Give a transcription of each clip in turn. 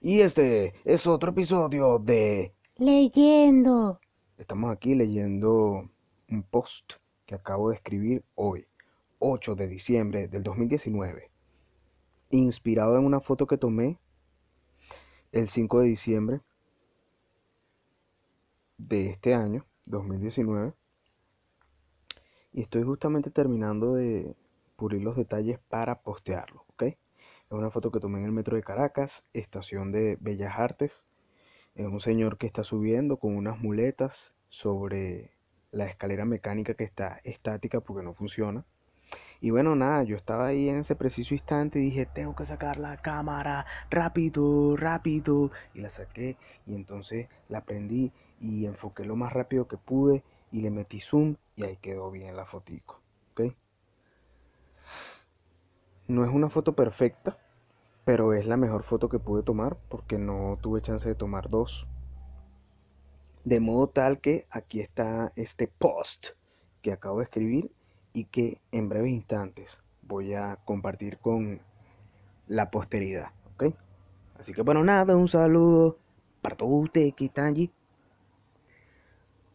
Y este es otro episodio de Leyendo. Estamos aquí leyendo un post que acabo de escribir hoy, 8 de diciembre del 2019, inspirado en una foto que tomé el 5 de diciembre de este año, 2019. Y estoy justamente terminando de pulir los detalles para postearlo, ¿ok? Es una foto que tomé en el metro de Caracas, estación de Bellas Artes. Es un señor que está subiendo con unas muletas sobre la escalera mecánica que está estática porque no funciona. Y bueno, nada, yo estaba ahí en ese preciso instante y dije, tengo que sacar la cámara, rápido, rápido. Y la saqué y entonces la prendí y enfoqué lo más rápido que pude y le metí zoom y ahí quedó bien la fotico. ¿ok? No es una foto perfecta, pero es la mejor foto que pude tomar porque no tuve chance de tomar dos. De modo tal que aquí está este post que acabo de escribir y que en breves instantes voy a compartir con la posteridad. Así que bueno, nada, un saludo para todos ustedes que están allí.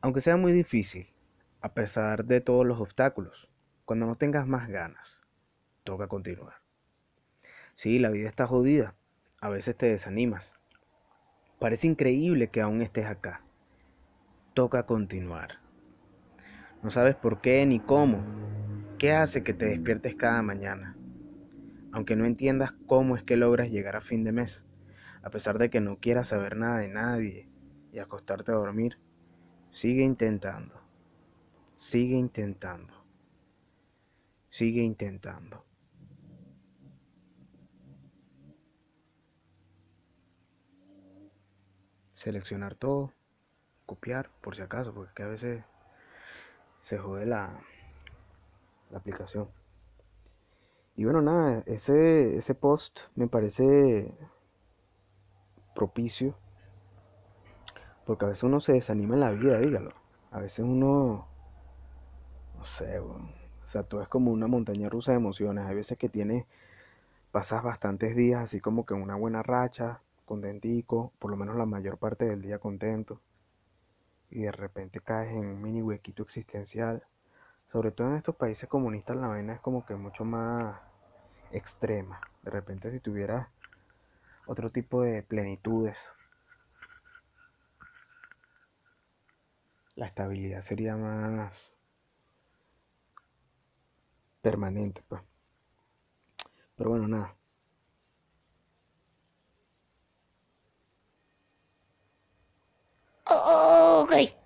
Aunque sea muy difícil, a pesar de todos los obstáculos, cuando no tengas más ganas, toca continuar. Sí, la vida está jodida, a veces te desanimas. Parece increíble que aún estés acá. Toca continuar. No sabes por qué ni cómo. ¿Qué hace que te despiertes cada mañana? Aunque no entiendas cómo es que logras llegar a fin de mes, a pesar de que no quieras saber nada de nadie y acostarte a dormir, sigue intentando. Sigue intentando. Sigue intentando. Seleccionar todo, copiar por si acaso, porque a veces se jode la, la aplicación. Y bueno, nada, ese, ese post me parece propicio. Porque a veces uno se desanima en la vida, dígalo. A veces uno, no sé, o sea, todo es como una montaña rusa de emociones. Hay veces que tienes, pasas bastantes días así como que en una buena racha, contentico, por lo menos la mayor parte del día contento y de repente caes en un mini huequito existencial. Sobre todo en estos países comunistas la vaina es como que mucho más extrema. De repente si tuvieras otro tipo de plenitudes, la estabilidad sería más permanente, pues. Pero bueno, nada. Oh, ok.